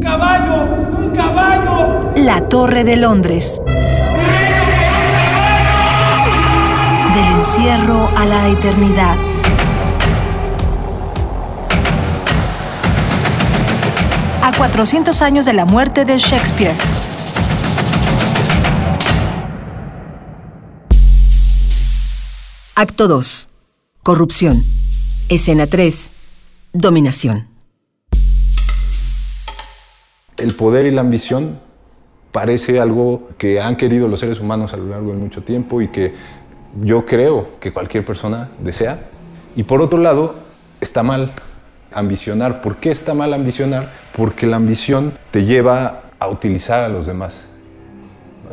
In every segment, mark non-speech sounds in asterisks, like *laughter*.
¡Un caballo! ¡Un caballo! La Torre de Londres. Del encierro a la eternidad. A 400 años de la muerte de Shakespeare. Acto 2. Corrupción. Escena 3. Dominación. El poder y la ambición parece algo que han querido los seres humanos a lo largo de mucho tiempo y que yo creo que cualquier persona desea. Y por otro lado, está mal ambicionar. ¿Por qué está mal ambicionar? Porque la ambición te lleva a utilizar a los demás.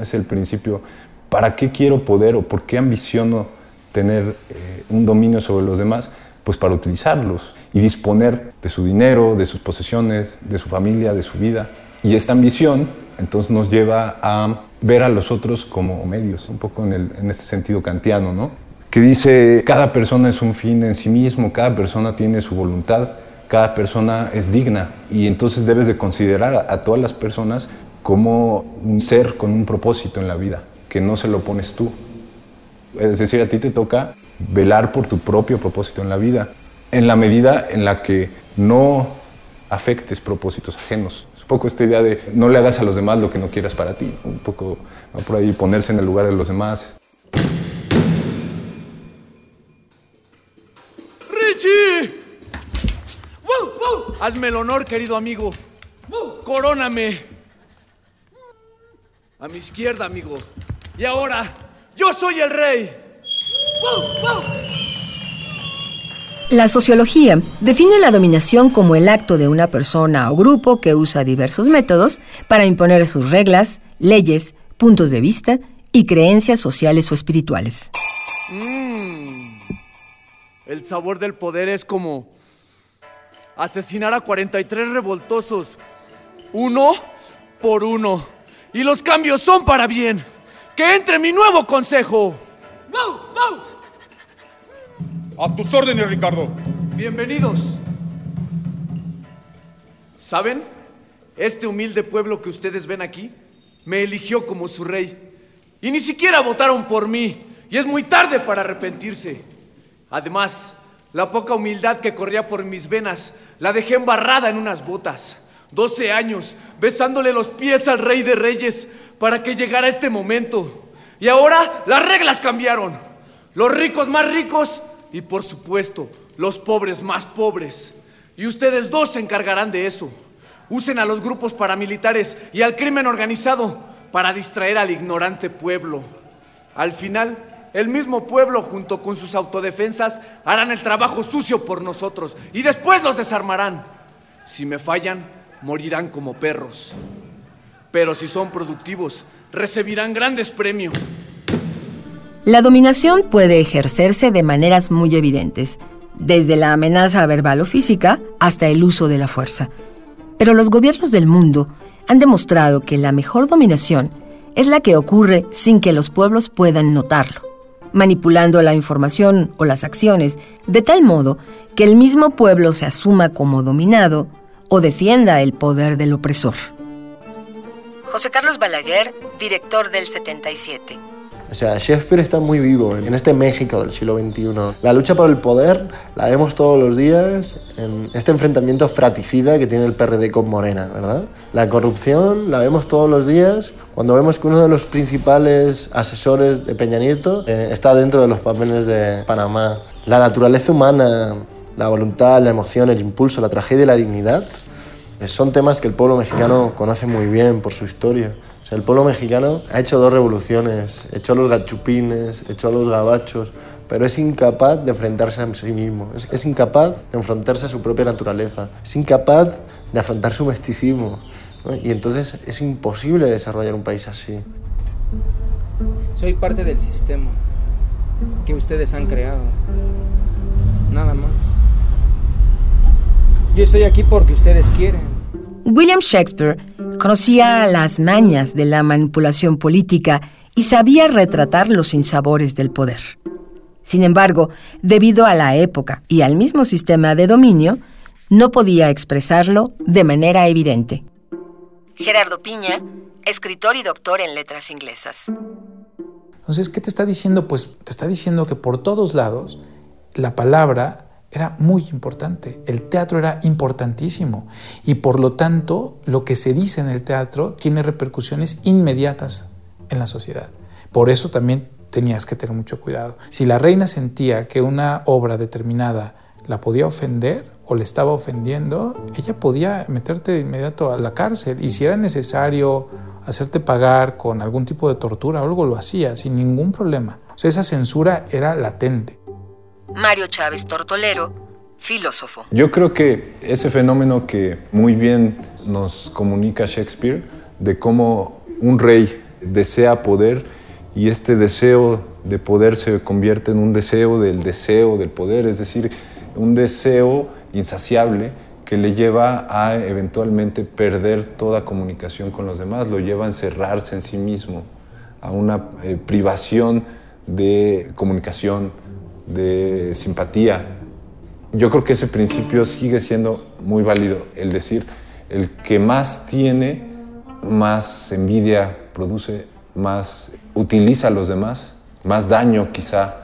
Es el principio. ¿Para qué quiero poder o por qué ambiciono tener eh, un dominio sobre los demás? Pues para utilizarlos y disponer de su dinero, de sus posesiones, de su familia, de su vida. Y esta ambición entonces nos lleva a ver a los otros como medios, un poco en, el, este sentido kantiano, ¿no? Que dice, cada persona es un fin en sí mismo, cada persona tiene su voluntad, cada persona es digna y entonces debes de considerar a todas las personas como un ser con un propósito en la vida, que no se lo pones tú. Es decir, a ti te toca velar por tu propio propósito en la vida, en la medida en la que no afectes propósitos ajenos. Es un poco esta idea de no le hagas a los demás lo que no quieras para ti, un poco ¿no? por ahí ponerse en el lugar de los demás. ¡Richie! Hazme el honor, querido amigo. Coróname. A mi izquierda, amigo. Y ahora, yo soy el rey. La sociología define la dominación como el acto de una persona o grupo que usa diversos métodos para imponer sus reglas, leyes, puntos de vista y creencias sociales o espirituales. Mm. El sabor del poder es como asesinar a 43 revoltosos, uno por uno. Y los cambios son para bien. Que entre mi nuevo consejo. A tus órdenes, Ricardo. Bienvenidos. ¿Saben? Este humilde pueblo que ustedes ven aquí me eligió como su rey. Y ni siquiera votaron por mí. Y es muy tarde para arrepentirse. Además, la poca humildad que corría por mis venas la dejé embarrada en unas botas. 12 años besándole los pies al rey de reyes para que llegara este momento. Y ahora las reglas cambiaron. Los ricos más ricos y por supuesto los pobres más pobres. Y ustedes dos se encargarán de eso. Usen a los grupos paramilitares y al crimen organizado para distraer al ignorante pueblo. Al final, el mismo pueblo junto con sus autodefensas harán el trabajo sucio por nosotros y después los desarmarán. Si me fallan, morirán como perros. Pero si son productivos, recibirán grandes premios. La dominación puede ejercerse de maneras muy evidentes, desde la amenaza verbal o física hasta el uso de la fuerza. Pero los gobiernos del mundo han demostrado que la mejor dominación es la que ocurre sin que los pueblos puedan notarlo, manipulando la información o las acciones de tal modo que el mismo pueblo se asuma como dominado o defienda el poder del opresor. José Carlos Balaguer, director del 77. O sea, Shakespeare está muy vivo en este México del siglo XXI. La lucha por el poder la vemos todos los días en este enfrentamiento fratricida que tiene el PRD con Morena, ¿verdad? La corrupción la vemos todos los días cuando vemos que uno de los principales asesores de Peña Nieto eh, está dentro de los papeles de Panamá. La naturaleza humana, la voluntad, la emoción, el impulso, la tragedia y la dignidad eh, son temas que el pueblo mexicano conoce muy bien por su historia. El pueblo mexicano ha hecho dos revoluciones, echó a los gachupines, echó a los gabachos, pero es incapaz de enfrentarse a sí mismo, es, incapaz de enfrentarse a su propia naturaleza, es incapaz de afrontar su mesticismo. ¿no? Y entonces es imposible desarrollar un país así. Soy parte del sistema que ustedes han creado. Nada más. Yo estoy aquí porque ustedes quieren. William Shakespeare conocía las mañas de la manipulación política y sabía retratar los sinsabores del poder. Sin embargo, debido a la época y al mismo sistema de dominio, no podía expresarlo de manera evidente. Gerardo Piña, escritor y doctor en letras inglesas. Entonces, ¿qué te está diciendo? Pues te está diciendo que por todos lados la palabra era muy importante, el teatro era importantísimo y por lo tanto lo que se dice en el teatro tiene repercusiones inmediatas en la sociedad. Por eso también tenías que tener mucho cuidado. Si la reina sentía que una obra determinada la podía ofender o le estaba ofendiendo, ella podía meterte de inmediato a la cárcel y si era necesario hacerte pagar con algún tipo de tortura o algo lo hacía sin ningún problema. O esa censura era latente. Mario Chávez Tortolero, filósofo. Yo creo que ese fenómeno que muy bien nos comunica Shakespeare, de cómo un rey desea poder y este deseo de poder se convierte en un deseo del deseo del poder, es decir, un deseo insaciable que le lleva a eventualmente perder toda comunicación con los demás, lo lleva a encerrarse en sí mismo, a una eh, privación de comunicación, de simpatía. Yo creo que ese principio sigue siendo muy válido, el decir, el que más tiene, más envidia produce, más utiliza a los demás, más daño quizá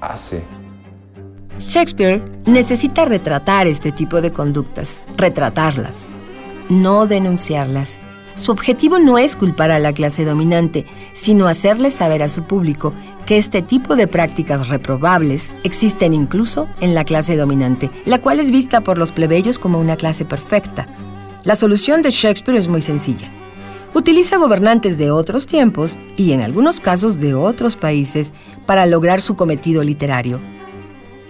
hace. Shakespeare necesita retratar este tipo de conductas, retratarlas, no denunciarlas. Su objetivo no es culpar a la clase dominante, sino hacerle saber a su público que este tipo de prácticas reprobables existen incluso en la clase dominante, la cual es vista por los plebeyos como una clase perfecta. La solución de Shakespeare es muy sencilla. Utiliza gobernantes de otros tiempos y en algunos casos de otros países para lograr su cometido literario.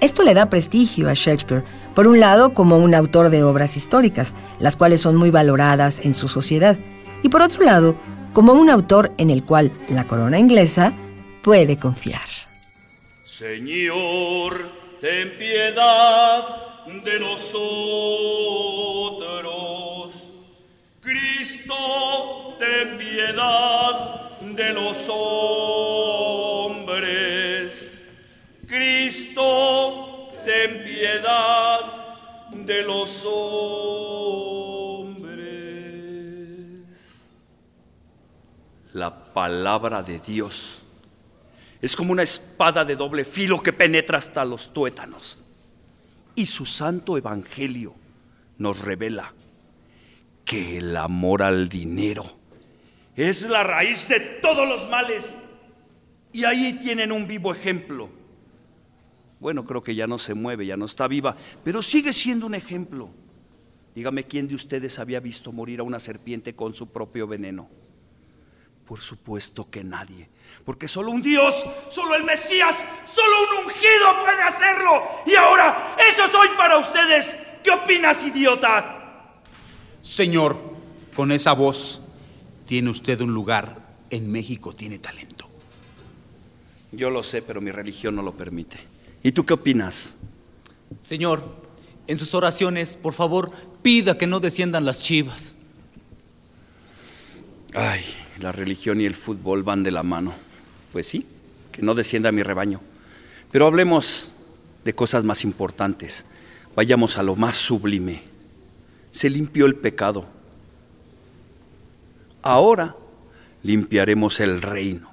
Esto le da prestigio a Shakespeare, por un lado como un autor de obras históricas, las cuales son muy valoradas en su sociedad, y por otro lado, como un autor en el cual la corona inglesa puede confiar. Señor, ten piedad de nosotros. Cristo, ten piedad de los hombres. Cristo, ten piedad de los hombres. La palabra de Dios es como una espada de doble filo que penetra hasta los tuétanos. Y su santo evangelio nos revela que el amor al dinero es la raíz de todos los males. Y ahí tienen un vivo ejemplo. Bueno, creo que ya no se mueve, ya no está viva, pero sigue siendo un ejemplo. Dígame quién de ustedes había visto morir a una serpiente con su propio veneno. Por supuesto que nadie, porque solo un Dios, solo el Mesías, solo un ungido puede hacerlo. Y ahora, eso soy para ustedes. ¿Qué opinas, idiota? Señor, con esa voz tiene usted un lugar en México, tiene talento. Yo lo sé, pero mi religión no lo permite. ¿Y tú qué opinas? Señor, en sus oraciones, por favor, pida que no desciendan las chivas. Ay, la religión y el fútbol van de la mano. Pues sí, que no descienda mi rebaño. Pero hablemos de cosas más importantes. Vayamos a lo más sublime. Se limpió el pecado. Ahora limpiaremos el reino.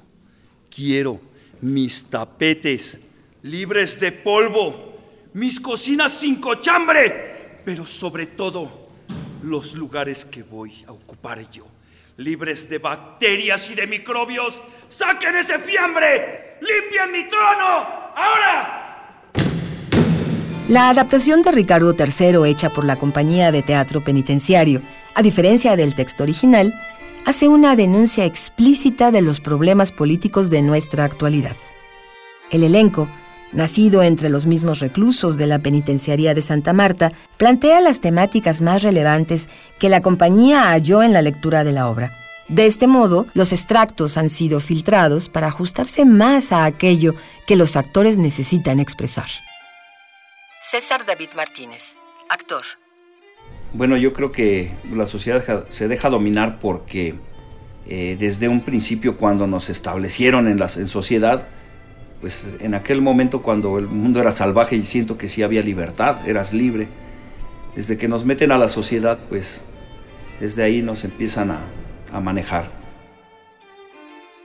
Quiero mis tapetes libres de polvo, mis cocinas sin cochambre, pero sobre todo los lugares que voy a ocupar yo, libres de bacterias y de microbios. ¡Saquen ese fiambre! ¡Limpien mi trono! ¡Ahora! La adaptación de Ricardo III hecha por la compañía de teatro penitenciario, a diferencia del texto original, hace una denuncia explícita de los problemas políticos de nuestra actualidad. El elenco, nacido entre los mismos reclusos de la penitenciaría de Santa Marta, plantea las temáticas más relevantes que la compañía halló en la lectura de la obra. De este modo, los extractos han sido filtrados para ajustarse más a aquello que los actores necesitan expresar. César David Martínez, actor. Bueno, yo creo que la sociedad se deja dominar porque eh, desde un principio cuando nos establecieron en la en sociedad, pues en aquel momento cuando el mundo era salvaje y siento que sí había libertad, eras libre. Desde que nos meten a la sociedad, pues desde ahí nos empiezan a, a manejar.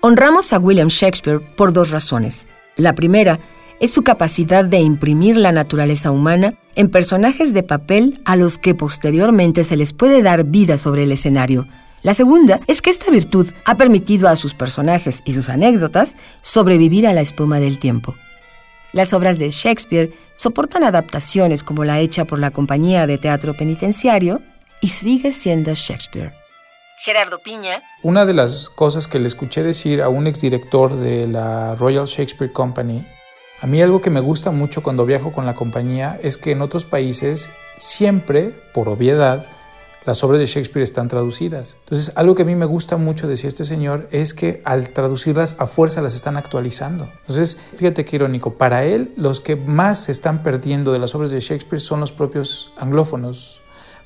Honramos a William Shakespeare por dos razones. La primera es su capacidad de imprimir la naturaleza humana en personajes de papel a los que posteriormente se les puede dar vida sobre el escenario. La segunda es que esta virtud ha permitido a sus personajes y sus anécdotas sobrevivir a la espuma del tiempo. Las obras de Shakespeare soportan adaptaciones como la hecha por la Compañía de Teatro Penitenciario y sigue siendo Shakespeare. Gerardo Piña. Una de las cosas que le escuché decir a un exdirector de la Royal Shakespeare Company, a mí algo que me gusta mucho cuando viajo con la compañía es que en otros países siempre, por obviedad, las obras de Shakespeare están traducidas. Entonces, algo que a mí me gusta mucho, decía este señor, es que al traducirlas a fuerza las están actualizando. Entonces, fíjate qué irónico, para él los que más se están perdiendo de las obras de Shakespeare son los propios anglófonos.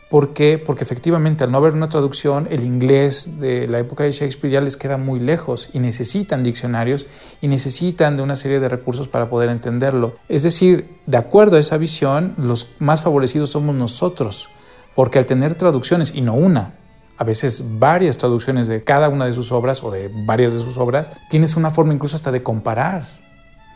¿Por qué? Porque efectivamente al no haber una traducción, el inglés de la época de Shakespeare ya les queda muy lejos y necesitan diccionarios y necesitan de una serie de recursos para poder entenderlo. Es decir, de acuerdo a esa visión, los más favorecidos somos nosotros porque al tener traducciones, y no una, a veces varias traducciones de cada una de sus obras o de varias de sus obras, tienes una forma incluso hasta de comparar.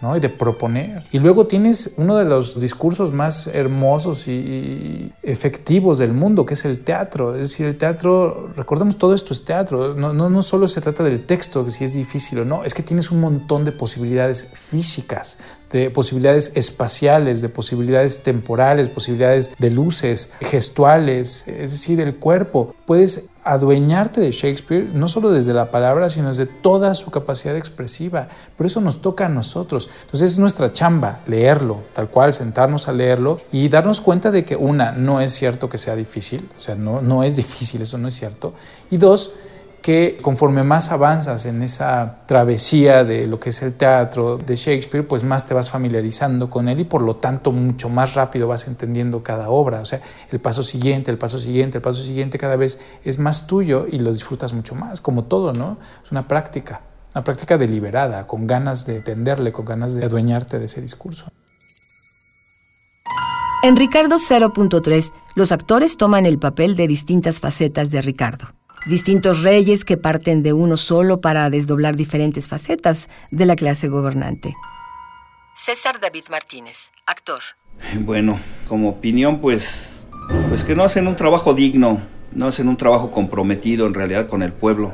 ¿No? y de proponer. Y luego tienes uno de los discursos más hermosos y efectivos del mundo, que es el teatro. Es decir, el teatro, recordemos, todo esto es teatro. No, no, no solo se trata del texto, que si es difícil o no, es que tienes un montón de posibilidades físicas, de posibilidades espaciales, de posibilidades temporales, posibilidades de luces, gestuales, es decir, el cuerpo. Puedes adueñarte de Shakespeare no solo desde la palabra, sino desde toda su capacidad expresiva. Por eso nos toca a nosotros. Entonces es nuestra chamba leerlo, tal cual, sentarnos a leerlo y darnos cuenta de que una, no es cierto que sea difícil, o sea, no, no es difícil, eso no es cierto. Y dos, que conforme más avanzas en esa travesía de lo que es el teatro de Shakespeare, pues más te vas familiarizando con él y por lo tanto mucho más rápido vas entendiendo cada obra. O sea, el paso siguiente, el paso siguiente, el paso siguiente cada vez es más tuyo y lo disfrutas mucho más, como todo, ¿no? Es una práctica, una práctica deliberada, con ganas de entenderle, con ganas de adueñarte de ese discurso. En Ricardo 0.3, los actores toman el papel de distintas facetas de Ricardo distintos reyes que parten de uno solo para desdoblar diferentes facetas de la clase gobernante. César David Martínez, actor. Bueno, como opinión, pues, pues que no hacen un trabajo digno, no hacen un trabajo comprometido en realidad con el pueblo.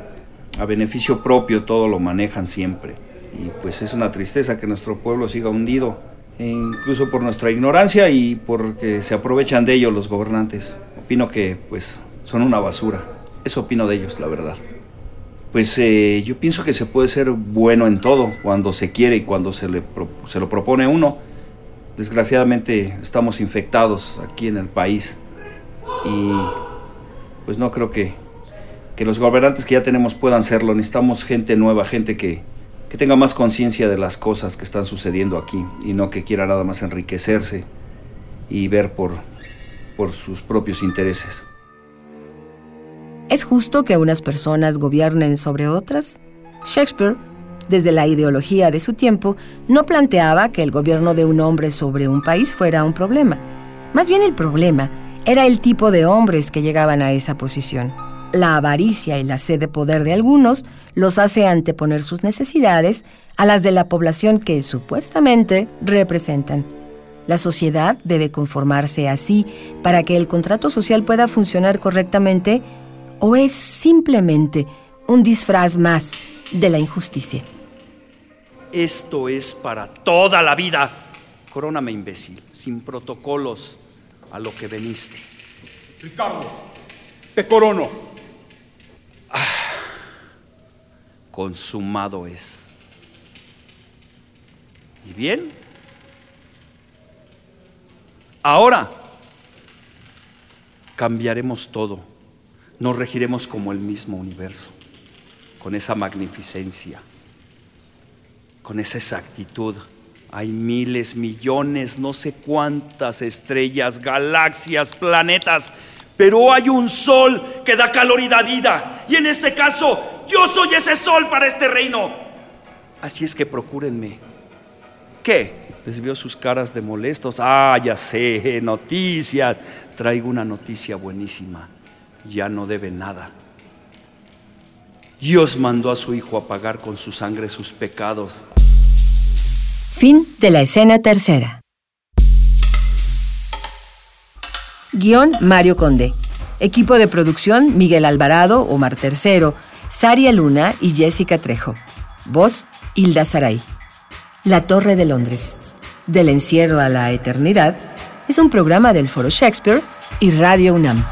A beneficio propio todo lo manejan siempre. Y pues es una tristeza que nuestro pueblo siga hundido, e incluso por nuestra ignorancia y porque se aprovechan de ello los gobernantes. Opino que pues son una basura. Eso opino de ellos, la verdad. Pues eh, yo pienso que se puede ser bueno en todo cuando se quiere y cuando se, le se lo propone uno. Desgraciadamente estamos infectados aquí en el país y pues no creo que, que los gobernantes que ya tenemos puedan serlo. Necesitamos gente nueva, gente que, que tenga más conciencia de las cosas que están sucediendo aquí y no que quiera nada más enriquecerse y ver por, por sus propios intereses. ¿Es justo que unas personas gobiernen sobre otras? Shakespeare, desde la ideología de su tiempo, no planteaba que el gobierno de un hombre sobre un país fuera un problema. Más bien el problema era el tipo de hombres que llegaban a esa posición. La avaricia y la sed de poder de algunos los hace anteponer sus necesidades a las de la población que supuestamente representan. La sociedad debe conformarse así para que el contrato social pueda funcionar correctamente o es simplemente un disfraz más de la injusticia? Esto es para toda la vida. Coróname, imbécil, sin protocolos a lo que veniste. Ricardo, te corono. Ah, consumado es. ¿Y bien? Ahora cambiaremos todo nos regiremos como el mismo universo, con esa magnificencia, con esa exactitud. Hay miles, millones, no sé cuántas estrellas, galaxias, planetas, pero hay un sol que da calor y da vida. Y en este caso, yo soy ese sol para este reino. Así es que procúrenme. ¿Qué? Les vio sus caras de molestos. Ah, ya sé, *laughs* noticias. Traigo una noticia buenísima ya no debe nada. Dios mandó a su Hijo a pagar con su sangre sus pecados. Fin de la escena tercera. Guión Mario Conde. Equipo de producción Miguel Alvarado, Omar Tercero, Saria Luna y Jessica Trejo. Voz Hilda Saray. La Torre de Londres. Del encierro a la eternidad es un programa del Foro Shakespeare y Radio UNAM.